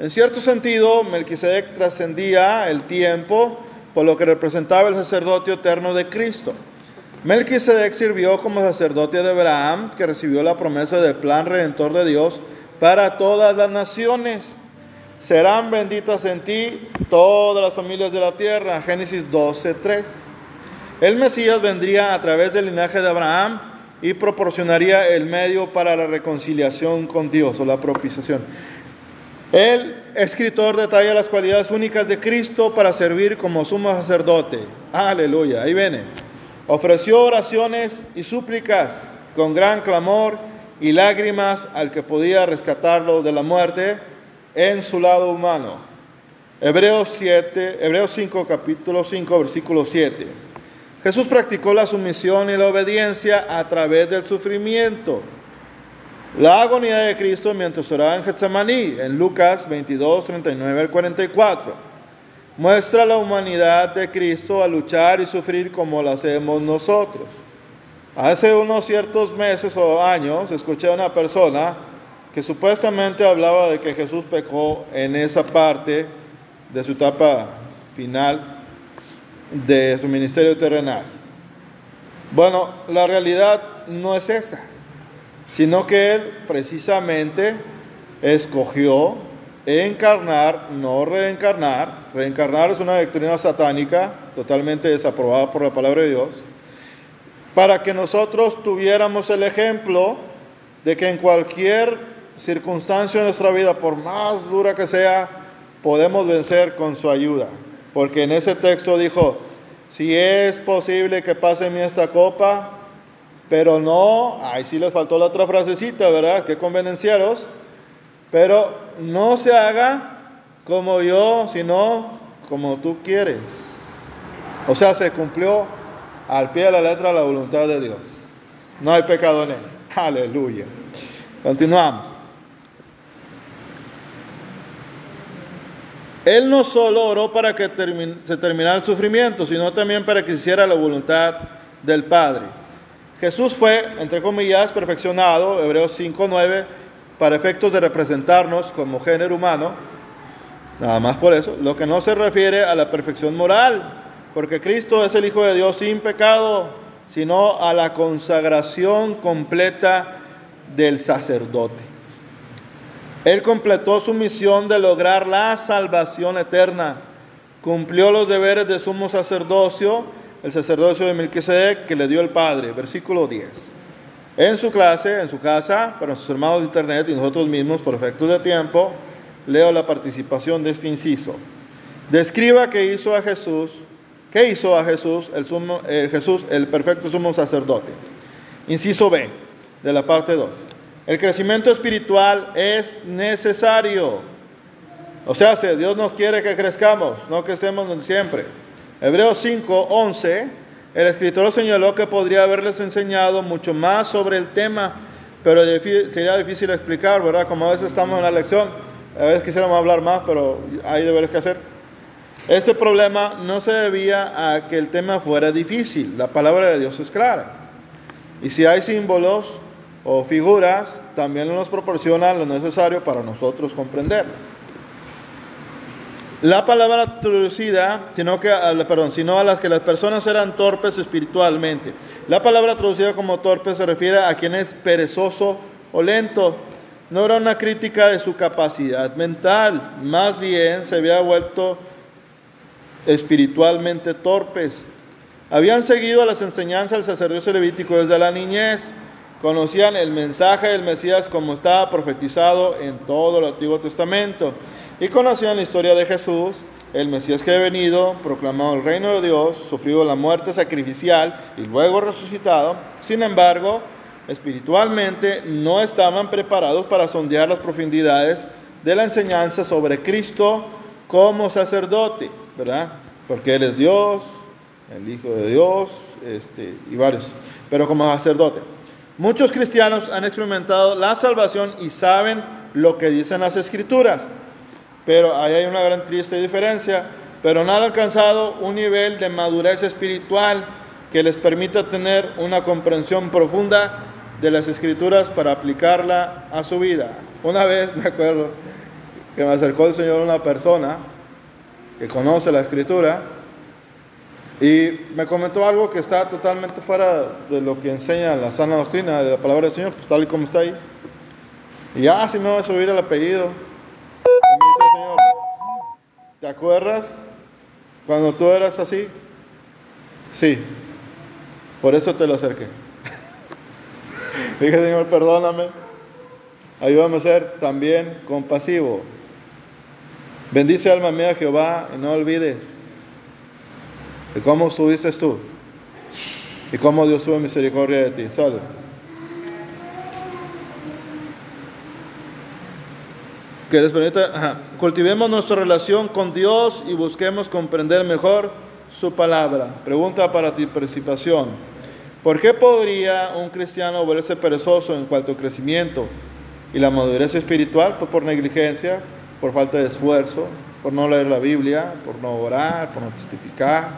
En cierto sentido, Melquisedec trascendía el tiempo, por lo que representaba el sacerdocio eterno de Cristo. Melquisedec sirvió como sacerdote de Abraham, que recibió la promesa del plan redentor de Dios para todas las naciones. Serán benditas en ti todas las familias de la tierra. Génesis 12:3. El Mesías vendría a través del linaje de Abraham y proporcionaría el medio para la reconciliación con Dios o la propiciación. El escritor detalla las cualidades únicas de Cristo para servir como sumo sacerdote. Aleluya, ahí viene. Ofreció oraciones y súplicas con gran clamor y lágrimas al que podía rescatarlo de la muerte en su lado humano. Hebreos 7, Hebreos 5 capítulo 5 versículo 7. Jesús practicó la sumisión y la obediencia a través del sufrimiento. La agonía de Cristo mientras oraba en Getsemaní, en Lucas 22, 39 al 44 muestra la humanidad de Cristo a luchar y sufrir como lo hacemos nosotros. Hace unos ciertos meses o años escuché a una persona que supuestamente hablaba de que Jesús pecó en esa parte de su etapa final de su ministerio terrenal. Bueno, la realidad no es esa, sino que Él precisamente escogió encarnar, no reencarnar. Reencarnar es una doctrina satánica totalmente desaprobada por la palabra de Dios. Para que nosotros tuviéramos el ejemplo de que en cualquier circunstancia de nuestra vida, por más dura que sea, podemos vencer con su ayuda. Porque en ese texto dijo, si es posible que pase en mí esta copa, pero no, ahí sí les faltó la otra frasecita, ¿verdad? Que convenenciaros pero no se haga como yo, sino como tú quieres. O sea, se cumplió al pie de la letra la voluntad de Dios. No hay pecado en él. Aleluya. Continuamos. Él no solo oró para que se terminara el sufrimiento, sino también para que hiciera la voluntad del Padre. Jesús fue, entre comillas, perfeccionado, Hebreos 5.9, para efectos de representarnos como género humano, nada más por eso, lo que no se refiere a la perfección moral, porque Cristo es el Hijo de Dios sin pecado, sino a la consagración completa del sacerdote. Él completó su misión de lograr la salvación eterna, cumplió los deberes de sumo sacerdocio, el sacerdocio de Melquisedec que le dio el Padre, versículo 10 en su clase, en su casa, para sus hermanos de internet y nosotros mismos, por efectos de tiempo, leo la participación de este inciso. Describa qué hizo a Jesús, qué hizo a Jesús el, sumo, Jesús, el perfecto sumo sacerdote. Inciso B, de la parte 2. El crecimiento espiritual es necesario. O sea, Dios nos quiere que crezcamos, no que siempre. Hebreos 5, 11 el escritor señaló que podría haberles enseñado mucho más sobre el tema, pero sería difícil explicar, ¿verdad? Como a veces estamos en la lección, A veces quisiéramos hablar más, pero hay deberes que hacer. Este problema no se debía a que el tema fuera difícil. La palabra de Dios es clara. Y si hay símbolos o figuras, también nos proporciona lo necesario para nosotros comprenderlas. La palabra traducida, sino que, perdón, sino a las que las personas eran torpes espiritualmente. La palabra traducida como torpe se refiere a quien es perezoso o lento. No era una crítica de su capacidad mental, más bien se había vuelto espiritualmente torpes. Habían seguido las enseñanzas del sacerdocio levítico desde la niñez, conocían el mensaje del Mesías como estaba profetizado en todo el Antiguo Testamento y conocían la historia de Jesús, el Mesías que ha venido, proclamado el reino de Dios, sufrido la muerte sacrificial y luego resucitado. Sin embargo, espiritualmente no estaban preparados para sondear las profundidades de la enseñanza sobre Cristo como sacerdote, ¿verdad? Porque Él es Dios, el Hijo de Dios, este, y varios, pero como sacerdote. Muchos cristianos han experimentado la salvación y saben lo que dicen las escrituras, pero ahí hay una gran triste diferencia, pero no han alcanzado un nivel de madurez espiritual que les permita tener una comprensión profunda de las escrituras para aplicarla a su vida. Una vez [laughs] me acuerdo que me acercó el Señor una persona que conoce la escritura y me comentó algo que está totalmente fuera de lo que enseña la sana doctrina de la palabra del Señor, pues tal y como está ahí. Y ya, si me voy a subir el apellido. Dice, Señor, ¿te acuerdas cuando tú eras así? Sí, por eso te lo acerqué. [laughs] Dije, Señor, perdóname. Ayúdame a ser también compasivo. Bendice alma mía Jehová y no olvides de cómo estuviste tú y cómo Dios tuvo misericordia de ti. Sale. Cultivemos nuestra relación con Dios y busquemos comprender mejor su palabra. Pregunta para ti, participación. ¿Por qué podría un cristiano volverse perezoso en cuanto a crecimiento y la madurez espiritual? Pues por negligencia, por falta de esfuerzo, por no leer la Biblia, por no orar, por no testificar.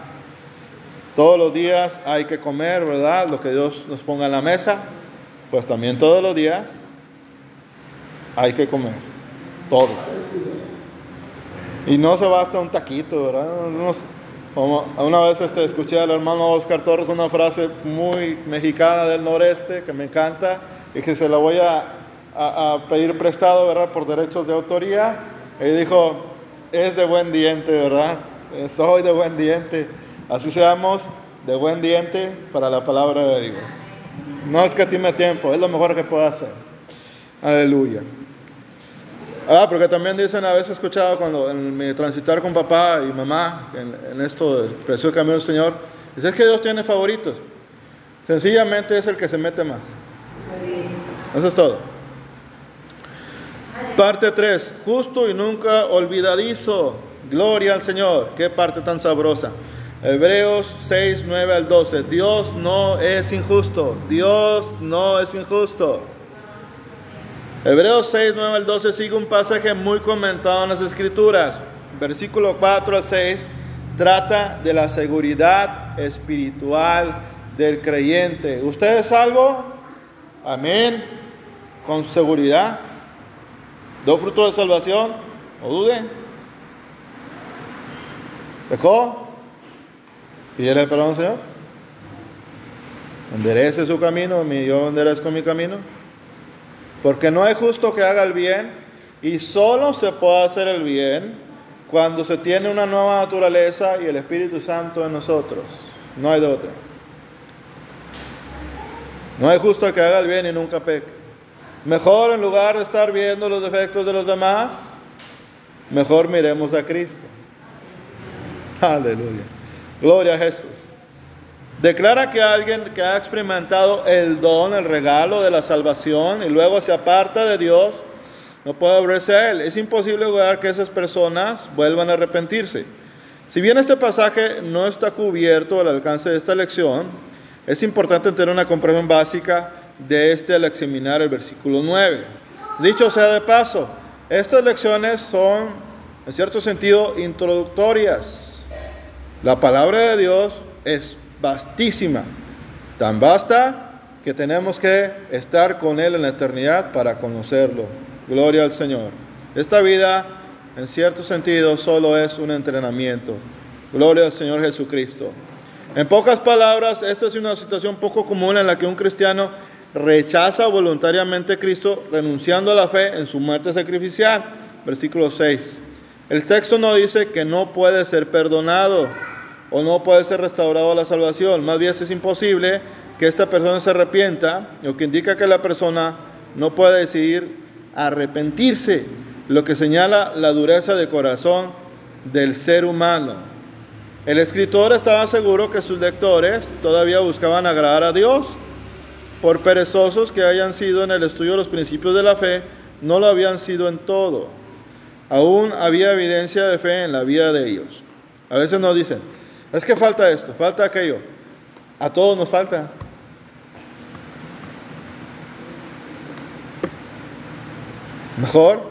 Todos los días hay que comer, ¿verdad? Lo que Dios nos ponga en la mesa, pues también todos los días hay que comer, todo. Y no se basta un taquito, ¿verdad? una vez este, escuché al hermano Oscar Torres una frase muy mexicana del noreste que me encanta y que se la voy a, a, pedir prestado, ¿verdad? Por derechos de autoría. Y dijo, es de buen diente, ¿verdad? Soy de buen diente. Así seamos de buen diente para la palabra de Dios. No es que tiempo, es lo mejor que puedo hacer. Aleluya. Ah, porque también dicen, a veces he escuchado cuando en mi transitar con papá y mamá, en, esto del precio camino del Señor, dice es que Dios tiene favoritos. Sencillamente es el que se mete más. Eso es todo. Parte 3. Justo y nunca olvidadizo. Gloria al Señor. Qué parte tan sabrosa. Hebreos 6, 9 al 12. Dios no es injusto. Dios no es injusto. Hebreos 6, 9 al 12 sigue un pasaje muy comentado en las Escrituras. Versículo 4 al 6 trata de la seguridad espiritual del creyente. ¿Usted es salvo? Amén. Con seguridad. ¿Do fruto de salvación? ¿O dude? ¿Dejó? ¿Pídele perdón Señor? Enderece su camino, yo enderezco mi camino. Porque no es justo que haga el bien y solo se puede hacer el bien cuando se tiene una nueva naturaleza y el Espíritu Santo en nosotros. No hay de otra. No es justo que haga el bien y nunca peque. Mejor en lugar de estar viendo los defectos de los demás, mejor miremos a Cristo. Aleluya. Gloria a Jesús. Declara que alguien que ha experimentado el don, el regalo de la salvación y luego se aparta de Dios, no puede volverse a Él. Es imposible lograr que esas personas vuelvan a arrepentirse. Si bien este pasaje no está cubierto al alcance de esta lección, es importante tener una comprensión básica de este al examinar el versículo 9. Dicho sea de paso, Estas lecciones son, en cierto sentido, introductorias. La palabra de Dios es vastísima, tan vasta que tenemos que estar con Él en la eternidad para conocerlo. Gloria al Señor. Esta vida, en cierto sentido, solo es un entrenamiento. Gloria al Señor Jesucristo. En pocas palabras, esta es una situación poco común en la que un cristiano rechaza voluntariamente a Cristo renunciando a la fe en su muerte sacrificial. Versículo 6. El texto no dice que no puede ser perdonado o no puede ser restaurado a la salvación. Más bien es imposible que esta persona se arrepienta, lo que indica que la persona no puede decidir arrepentirse, lo que señala la dureza de corazón del ser humano. El escritor estaba seguro que sus lectores todavía buscaban agradar a Dios por perezosos que hayan sido en el estudio de los principios de la fe, no lo habían sido en todo. Aún había evidencia de fe en la vida de ellos. A veces nos dicen, es que falta esto, falta aquello. A todos nos falta. Mejor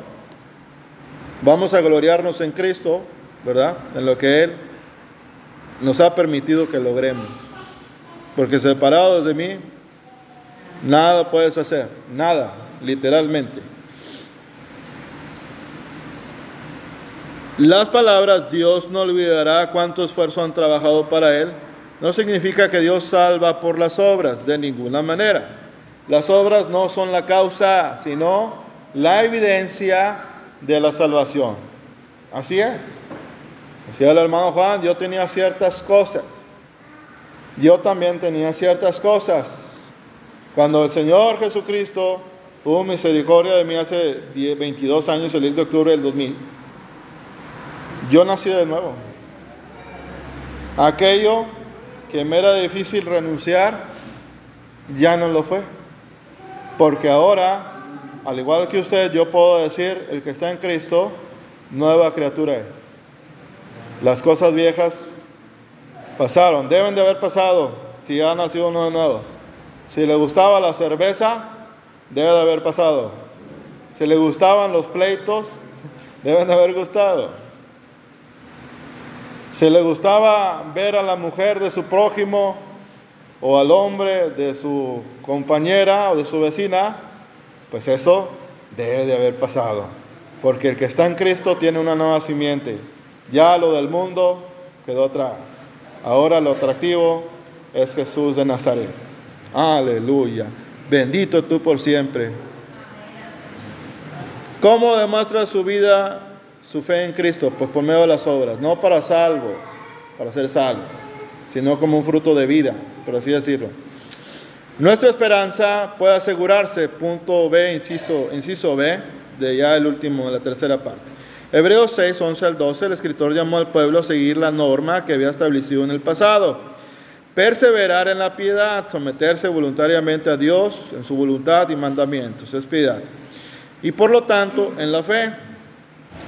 vamos a gloriarnos en Cristo, ¿verdad? En lo que Él nos ha permitido que logremos. Porque separados de mí, Nada puedes hacer, nada, literalmente. Las palabras Dios no olvidará cuánto esfuerzo han trabajado para Él no significa que Dios salva por las obras, de ninguna manera. Las obras no son la causa, sino la evidencia de la salvación. Así es. Decía el hermano Juan, yo tenía ciertas cosas. Yo también tenía ciertas cosas. Cuando el Señor Jesucristo tuvo misericordia de mí hace 22 años, el 10 de octubre del 2000, yo nací de nuevo. Aquello que me era difícil renunciar, ya no lo fue. Porque ahora, al igual que usted, yo puedo decir, el que está en Cristo, nueva criatura es. Las cosas viejas pasaron, deben de haber pasado si ya ha nacido uno de nuevo. Si le gustaba la cerveza, debe de haber pasado. Si le gustaban los pleitos, [laughs] deben de haber gustado. Si le gustaba ver a la mujer de su prójimo o al hombre de su compañera o de su vecina, pues eso debe de haber pasado. Porque el que está en Cristo tiene una nueva simiente. Ya lo del mundo quedó atrás. Ahora lo atractivo es Jesús de Nazaret. Aleluya. Bendito tú por siempre. ¿Cómo demuestra su vida, su fe en Cristo? Pues por medio de las obras, no para salvo, para ser salvo, sino como un fruto de vida, por así decirlo. Nuestra esperanza puede asegurarse, punto B, inciso, inciso B, de ya el último, la tercera parte. Hebreos 6, 11 al 12, el escritor llamó al pueblo a seguir la norma que había establecido en el pasado Perseverar en la piedad, someterse voluntariamente a Dios en su voluntad y mandamientos, es piedad. Y por lo tanto, en la fe,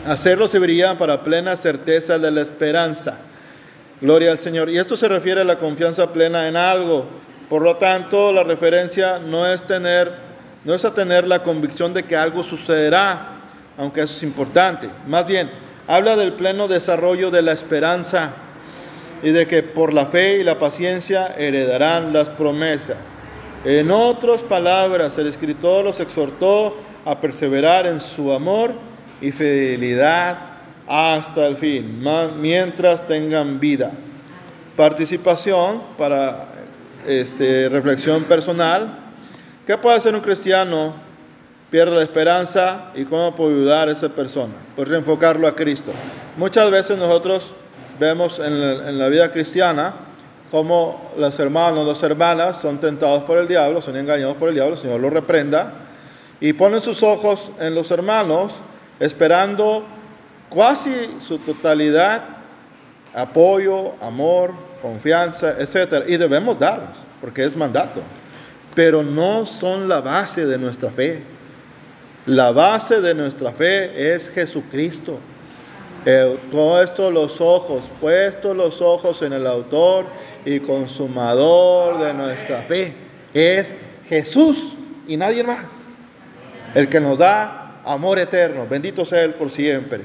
hacerlo serviría para plena certeza de la esperanza. Gloria al Señor. Y esto se refiere a la confianza plena en algo. Por lo tanto, la referencia no es tener, no es a tener la convicción de que algo sucederá, aunque eso es importante. Más bien, habla del pleno desarrollo de la esperanza y de que por la fe y la paciencia heredarán las promesas. En otras palabras, el escritor los exhortó a perseverar en su amor y fidelidad hasta el fin, mientras tengan vida. Participación para este, reflexión personal. ¿Qué puede hacer un cristiano? Pierde la esperanza y cómo puede ayudar a esa persona. Pues reenfocarlo a Cristo. Muchas veces nosotros vemos en la, vida cristiana cómo los hermanos, las hermanas son tentados por el diablo, son engañados por el diablo, el Señor los reprenda, y ponen sus ojos en los hermanos esperando casi su totalidad, apoyo, amor, confianza, etc. Y debemos darlos, porque es mandato. Pero no son la base de nuestra fe. La base de nuestra fe es Jesucristo. Eh, todo esto los ojos, puestos los ojos en el autor y consumador de nuestra fe. Es Jesús y nadie más. El que nos da amor eterno. Bendito sea Él por siempre.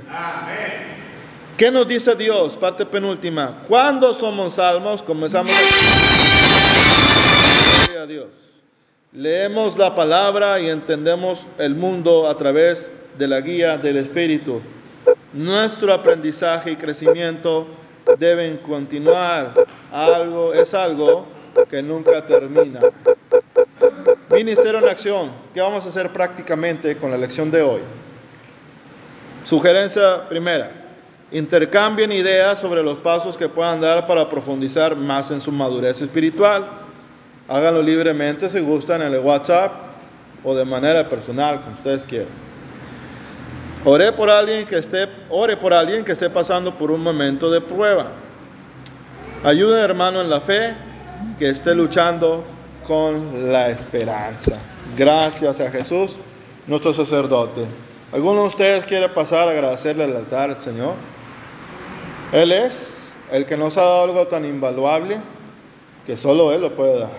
¿Qué nos dice Dios? Parte penúltima. ¿Cuándo somos salmos? Comenzamos a Dios. Leemos la palabra y entendemos el mundo a través de la guía del Espíritu. Nuestro aprendizaje y crecimiento deben continuar. Algo es algo que nunca termina. Ministerio en acción. ¿Qué vamos a hacer prácticamente con la lección de hoy? Sugerencia primera. Intercambien ideas sobre los pasos que puedan dar para profundizar más en su madurez espiritual. Háganlo libremente si gustan en el WhatsApp o de manera personal, como ustedes quieran. Ore por alguien que esté, ore por alguien que esté pasando por un momento de prueba. Ayude hermano en la fe que esté luchando con la esperanza. Gracias a Jesús, nuestro sacerdote. ¿Alguno de ustedes quiere pasar a agradecerle al altar al Señor? Él es el que nos ha dado algo tan invaluable que solo Él lo puede dar.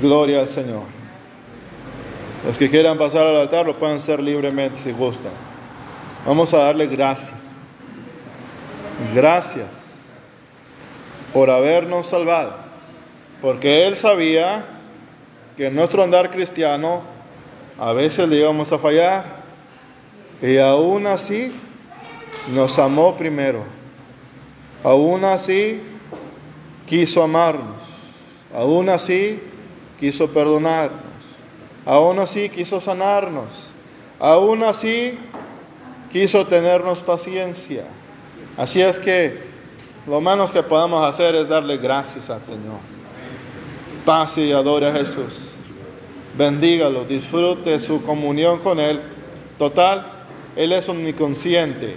Gloria al Señor. Los que quieran pasar al altar lo pueden hacer libremente si gustan. Vamos a darle gracias. Gracias por habernos salvado. Porque Él sabía que en nuestro andar cristiano a veces le íbamos a fallar. Y aún así nos amó primero. Aún así quiso amarnos. Aún así quiso perdonar. Aún así quiso sanarnos. Aún así quiso tenernos paciencia. Así es que lo menos que podemos hacer es darle gracias al Señor. Pase y adore a Jesús. Bendígalo, disfrute su comunión con Él. Total, Él es omniconsciente.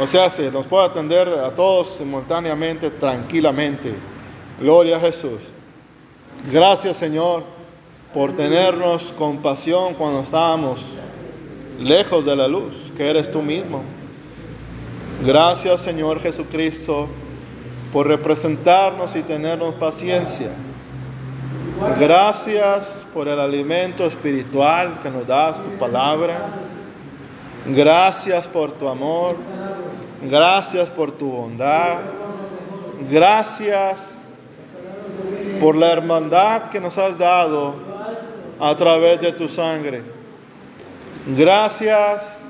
O sea, se nos puede atender a todos simultáneamente, tranquilamente. Gloria a Jesús. Gracias, Señor por tenernos compasión cuando estábamos lejos de la luz, que eres tú mismo. Gracias Señor Jesucristo por representarnos y tenernos paciencia. Gracias por el alimento espiritual que nos das, tu palabra. Gracias por tu amor. Gracias por tu bondad. Gracias por la hermandad que nos has dado a través de tu sangre. Gracias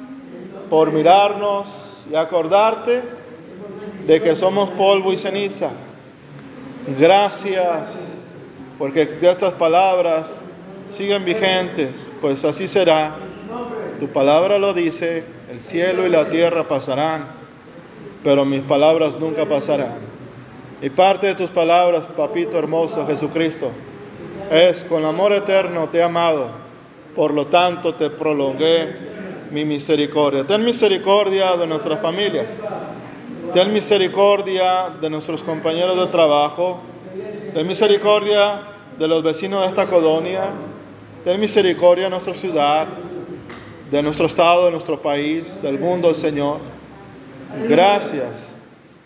por mirarnos y acordarte de que somos polvo y ceniza. Gracias porque estas palabras siguen vigentes, pues así será. Tu palabra lo dice, el cielo y la tierra pasarán, pero mis palabras nunca pasarán. Y parte de tus palabras, papito hermoso Jesucristo, es con amor eterno te he amado, por lo tanto te prolongué mi misericordia. Ten misericordia de nuestras familias, ten misericordia de nuestros compañeros de trabajo, ten misericordia de los vecinos de esta colonia, ten misericordia de nuestra ciudad, de nuestro estado, de nuestro país, del mundo, Señor. Gracias.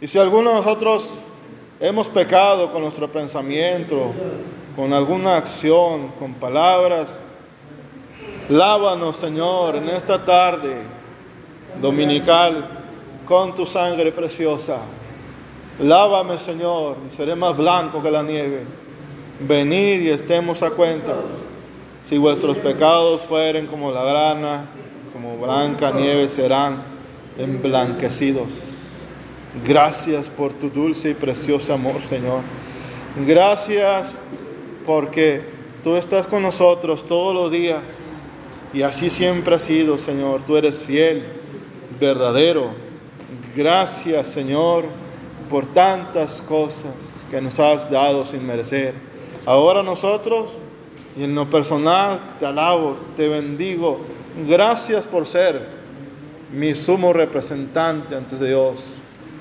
Y si alguno de nosotros hemos pecado con nuestro pensamiento, con alguna acción, con palabras. Lávanos, Señor, en esta tarde dominical con tu sangre preciosa. Lávame, Señor, y seré más blanco que la nieve. Venid y estemos a cuentas. Si vuestros pecados fueren como la grana, como blanca nieve, serán emblanquecidos. Gracias por tu dulce y precioso amor, Señor. Gracias porque tú estás con nosotros todos los días y así siempre ha sido, Señor. Tú eres fiel, verdadero. Gracias, Señor, por tantas cosas que nos has dado sin merecer. Ahora nosotros, y en lo personal, te alabo, te bendigo. Gracias por ser mi sumo representante ante Dios,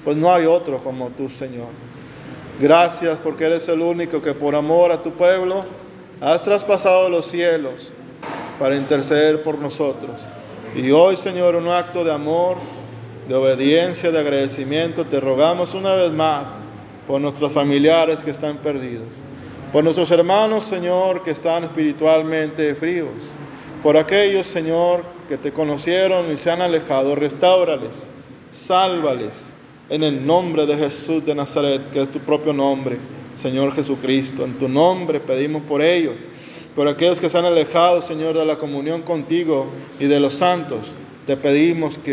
pues no hay otro como tú, Señor. Gracias porque eres el único que por amor a tu pueblo has traspasado los cielos para interceder por nosotros. Y hoy, Señor, un acto de amor, de obediencia, de agradecimiento, te rogamos una vez más por nuestros familiares que están perdidos, por nuestros hermanos, Señor, que están espiritualmente fríos, por aquellos, Señor, que te conocieron y se han alejado, restáurales, sálvales en el nombre de Jesús de Nazaret, que es tu propio nombre, Señor Jesucristo. En tu nombre pedimos por ellos, por aquellos que se han alejado, Señor, de la comunión contigo y de los santos. Te pedimos que